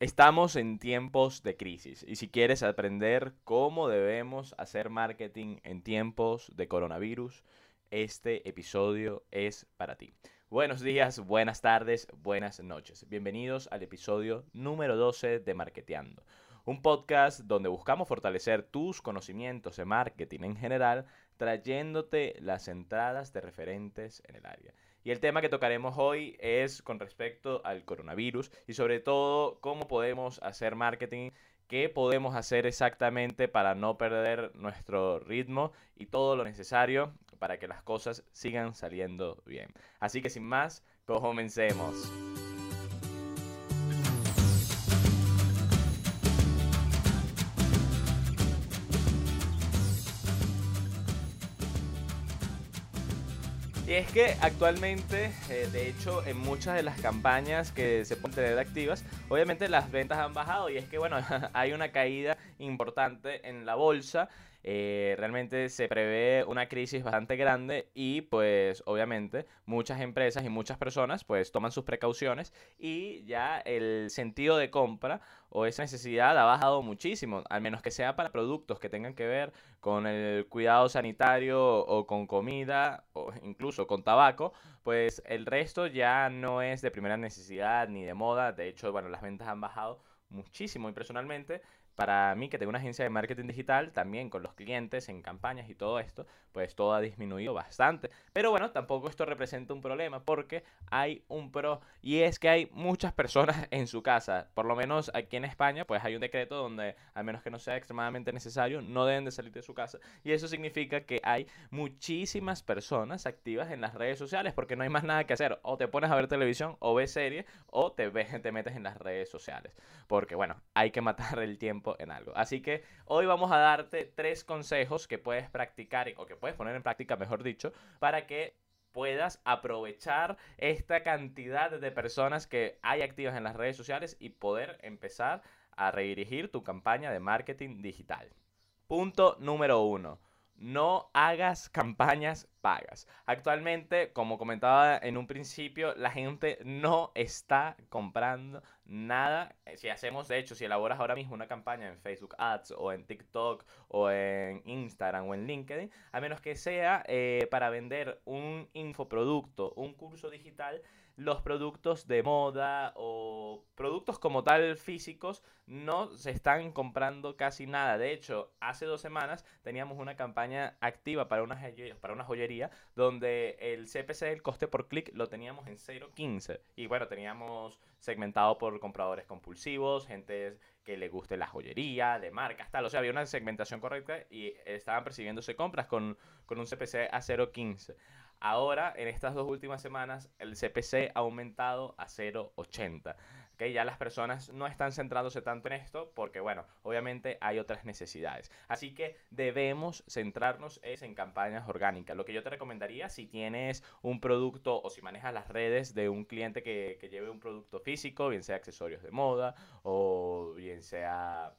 Estamos en tiempos de crisis y si quieres aprender cómo debemos hacer marketing en tiempos de coronavirus, este episodio es para ti. Buenos días, buenas tardes, buenas noches. Bienvenidos al episodio número 12 de Marketeando, un podcast donde buscamos fortalecer tus conocimientos de marketing en general, trayéndote las entradas de referentes en el área. Y el tema que tocaremos hoy es con respecto al coronavirus y sobre todo cómo podemos hacer marketing, qué podemos hacer exactamente para no perder nuestro ritmo y todo lo necesario para que las cosas sigan saliendo bien. Así que sin más, comencemos. Es que actualmente, eh, de hecho, en muchas de las campañas que se pueden tener activas, obviamente las ventas han bajado y es que, bueno, hay una caída importante en la bolsa eh, realmente se prevé una crisis bastante grande y pues obviamente muchas empresas y muchas personas pues toman sus precauciones y ya el sentido de compra o esa necesidad ha bajado muchísimo, al menos que sea para productos que tengan que ver con el cuidado sanitario o con comida o incluso con tabaco, pues el resto ya no es de primera necesidad ni de moda, de hecho, bueno, las ventas han bajado muchísimo y personalmente para mí, que tengo una agencia de marketing digital, también con los clientes en campañas y todo esto, pues todo ha disminuido bastante. Pero bueno, tampoco esto representa un problema porque hay un pro y es que hay muchas personas en su casa. Por lo menos aquí en España, pues hay un decreto donde, al menos que no sea extremadamente necesario, no deben de salir de su casa. Y eso significa que hay muchísimas personas activas en las redes sociales porque no hay más nada que hacer. O te pones a ver televisión o ves series o te, ves, te metes en las redes sociales. Porque bueno, hay que matar el tiempo en algo. Así que hoy vamos a darte tres consejos que puedes practicar o que puedes poner en práctica, mejor dicho, para que puedas aprovechar esta cantidad de personas que hay activas en las redes sociales y poder empezar a redirigir tu campaña de marketing digital. Punto número uno no hagas campañas pagas. Actualmente, como comentaba en un principio, la gente no está comprando nada. Eh, si hacemos, de hecho, si elaboras ahora mismo una campaña en Facebook Ads o en TikTok o en Instagram o en LinkedIn, a menos que sea eh, para vender un infoproducto, un curso digital, los productos de moda o productos como tal físicos no se están comprando casi nada. De hecho, hace dos semanas teníamos una campaña activa para una, para una joyería donde el CPC, el coste por clic, lo teníamos en 0.15. Y bueno, teníamos segmentado por compradores compulsivos, gente que le guste la joyería, de marcas, tal. O sea, había una segmentación correcta y estaban percibiéndose compras con, con un CPC a 0.15. Ahora, en estas dos últimas semanas, el CPC ha aumentado a 0,80. ¿okay? Ya las personas no están centrándose tanto en esto porque, bueno, obviamente hay otras necesidades. Así que debemos centrarnos en campañas orgánicas. Lo que yo te recomendaría si tienes un producto o si manejas las redes de un cliente que, que lleve un producto físico, bien sea accesorios de moda o bien sea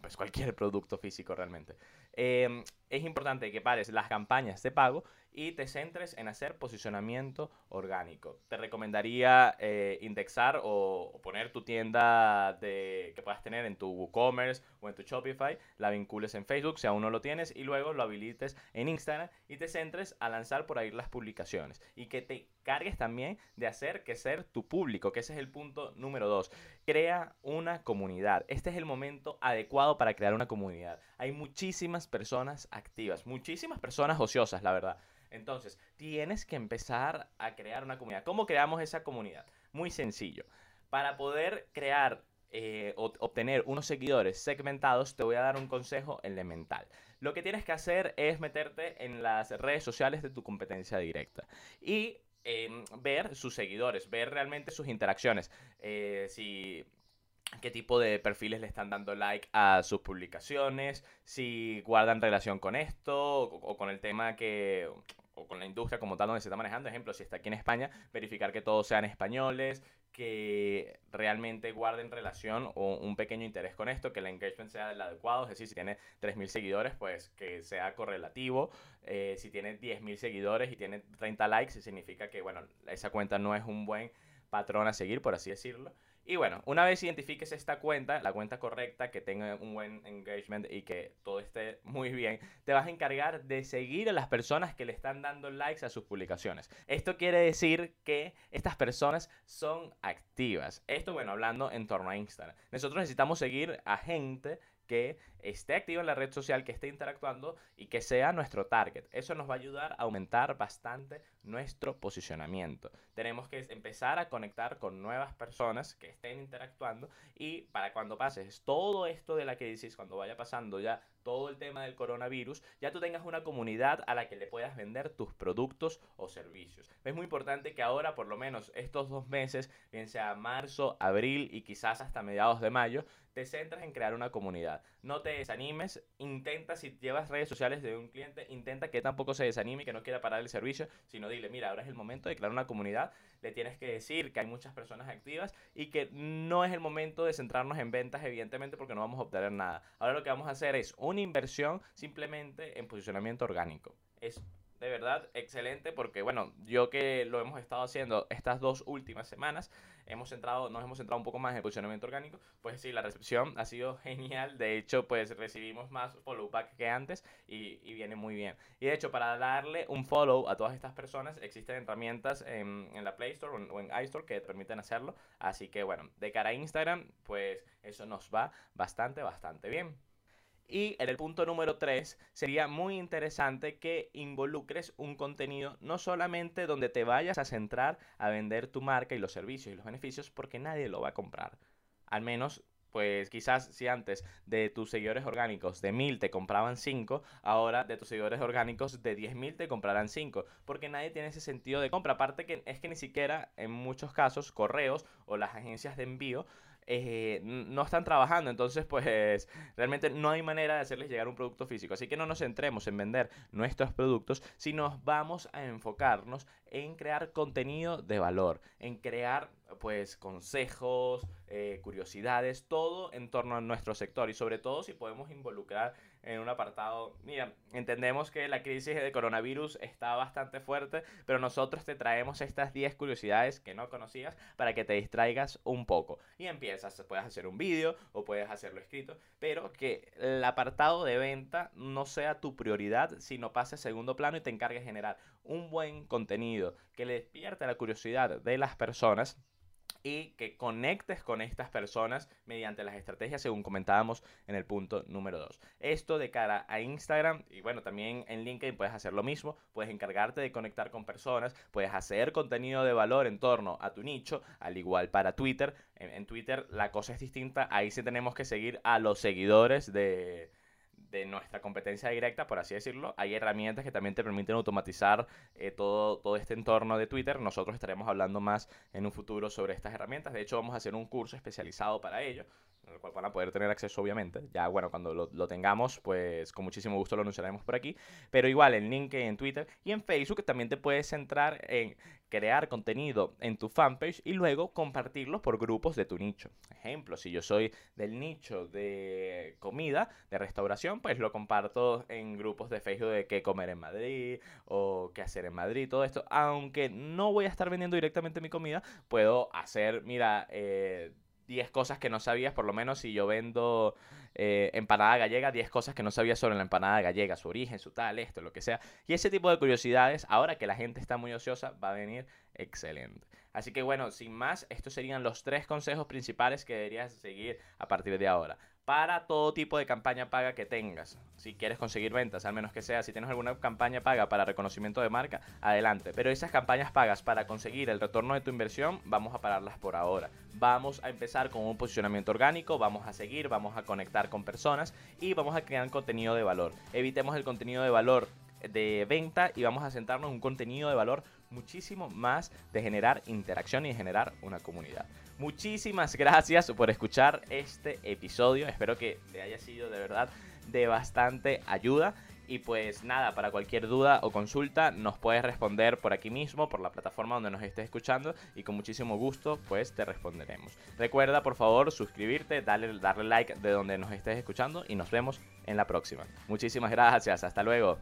pues cualquier producto físico realmente. Em, es importante que pares las campañas de pago y te centres en hacer posicionamiento orgánico. Te recomendaría eh, indexar o, poner tu tienda que puedas tener en tu WooCommerce o en tu Shopify, la vincules en Facebook si aún no lo tienes y luego lo habilites en Instagram y te centres a lanzar por ahí las publicaciones y que te cargues también de hacer que ser tu público, que ese es el punto número dos. Crea una comunidad. Este es el momento adecuado para crear una comunidad. Hay muchísimas personas activas, muchísimas personas ociosas, la verdad. Entonces, tienes que empezar a crear una comunidad. ¿Cómo creamos esa comunidad? Muy sencillo. Para poder crear eh, o obtener unos seguidores segmentados, te voy a dar un consejo elemental. Lo que tienes que hacer es meterte en las redes sociales de tu competencia directa y em, ver sus seguidores, ver realmente sus interacciones. Eh, si qué tipo de perfiles le están dando like a sus publicaciones, si guardan relación con esto o, con el tema que o con la industria como tal donde se está manejando. Ejemplo, si está aquí en España, verificar que todos sean españoles, que realmente guarden relación o un pequeño interés con esto, que el engagement sea el adecuado, es decir, si tiene 3.000 seguidores, pues que sea correlativo. Eh, si tiene 10.000 seguidores y tiene 30 likes, significa que, bueno, esa cuenta no es un buen patrón a seguir, por así decirlo. Y bueno, una vez identifiques esta cuenta, la cuenta correcta, que tenga un buen engagement y que todo esté muy bien, te vas a encargar de seguir a las personas que le están dando likes a sus publicaciones. Esto quiere decir que estas personas son activas. Esto, bueno, hablando en torno a Instagram. Nosotros necesitamos seguir a gente que esté activa en la red social, que esté interactuando y que sea nuestro target. Eso nos va a ayudar a aumentar bastante nuestro posicionamiento. Tenemos que empezar a conectar con nuevas personas que estén interactuando y para cuando pases todo esto de la crisis, cuando vaya pasando ya todo el tema del coronavirus, ya tú tengas una comunidad a la que le puedas vender tus productos o servicios. Es muy importante que ahora, por lo menos estos dos meses, bien sea marzo, abril y quizás hasta mediados de mayo, te centras en crear una comunidad. No te desanimes, intenta, si llevas redes sociales de un cliente, intenta que tampoco se desanime y que no quiera parar el servicio, sino dile, mira, ahora es el momento de crear una comunidad, le tienes que decir que hay muchas personas activas y que no es el momento de centrarnos en ventas, evidentemente, porque no vamos a obtener nada. Ahora lo que vamos a hacer es una inversión simplemente en posicionamiento orgánico. Es de verdad excelente porque bueno, yo que lo hemos estado haciendo estas dos últimas semanas, hemos centrado, nos hemos centrado un poco más en posicionamiento orgánico, pues sí, la recepción ha sido genial, de hecho pues recibimos más follow back que antes y, viene muy bien. Y de hecho para darle un follow a todas estas personas existen herramientas en, en la Play Store o en, iStore que permiten hacerlo, así que bueno, de cara a Instagram pues eso nos va bastante, bastante bien. Y en el punto número 3 sería muy interesante que involucres un contenido no solamente donde te vayas a centrar a vender tu marca y los servicios y los beneficios porque nadie lo va a comprar. Al menos pues quizás si antes de tus seguidores orgánicos de 1000 te compraban 5, ahora de tus seguidores orgánicos de 10.000 te comprarán 5, porque nadie tiene ese sentido de compra. Aparte que es que ni siquiera en muchos casos correos o las agencias de envío eh, no están trabajando, entonces pues realmente no hay manera de hacerles llegar un producto físico. Así que no nos centremos en vender nuestros productos, sino vamos a enfocarnos en crear contenido de valor, en crear pues consejos, eh, curiosidades, todo en torno a nuestro sector y sobre todo si podemos involucrar en un apartado, mira, entendemos que la crisis de coronavirus está bastante fuerte, pero nosotros te traemos estas 10 curiosidades que no conocías para que te distraigas un poco. Y empiezas, puedes hacer un vídeo o puedes hacerlo escrito, pero que el apartado de venta no sea tu prioridad, sino pase a segundo plano y te encargues de generar un buen contenido que le despierte la curiosidad de las personas y que conectes con estas personas mediante las estrategias según comentábamos en el punto número 2. Esto de cara a Instagram y bueno, también en LinkedIn puedes hacer lo mismo, puedes encargarte de conectar con personas, puedes hacer contenido de valor en torno a tu nicho, al igual para Twitter. En, en Twitter la cosa es distinta, ahí sí tenemos que seguir a los seguidores de de nuestra competencia directa, por así decirlo. Hay herramientas que también te permiten automatizar eh, todo, todo este entorno de Twitter. Nosotros estaremos hablando más en un futuro sobre estas herramientas. De hecho, vamos a hacer un curso especializado para ello el cual van a poder tener acceso obviamente. Ya bueno, cuando lo, tengamos, pues con muchísimo gusto lo anunciaremos por aquí. Pero igual en LinkedIn, en Twitter y en Facebook también te puedes centrar en crear contenido en tu fanpage y luego compartirlo por grupos de tu nicho. Ejemplo, si yo soy del nicho de comida, de restauración, pues lo comparto en grupos de Facebook de qué comer en Madrid o qué hacer en Madrid, todo esto. Aunque no voy a estar vendiendo directamente mi comida, puedo hacer, mira, eh, 10 cosas que no sabías, por lo menos si yo vendo eh, empanada gallega, 10 cosas que no sabías sobre la empanada gallega, su origen, su tal, esto, lo que sea. Y ese tipo de curiosidades, ahora que la gente está muy ociosa, va a venir excelente. Así que bueno, sin más, estos serían los tres consejos principales que deberías seguir a partir de ahora para todo tipo de campaña paga que tengas. Si quieres conseguir ventas, al menos que sea, si tienes alguna campaña paga para reconocimiento de marca, adelante. Pero esas campañas pagas para conseguir el retorno de tu inversión, vamos a pararlas por ahora. Vamos a empezar con un posicionamiento orgánico, vamos a seguir, vamos a conectar con personas y vamos a crear contenido de valor. Evitemos el contenido de valor de venta y vamos a centrarnos en un contenido de valor muchísimo más de generar interacción y de generar una comunidad. Muchísimas gracias por escuchar este episodio. Espero que te haya sido de verdad de bastante ayuda. Y pues nada, para cualquier duda o consulta nos puedes responder por aquí mismo, por la plataforma donde nos estés escuchando y con muchísimo gusto pues te responderemos. Recuerda por favor suscribirte, darle, darle like de donde nos estés escuchando y nos vemos en la próxima. Muchísimas gracias, hasta luego.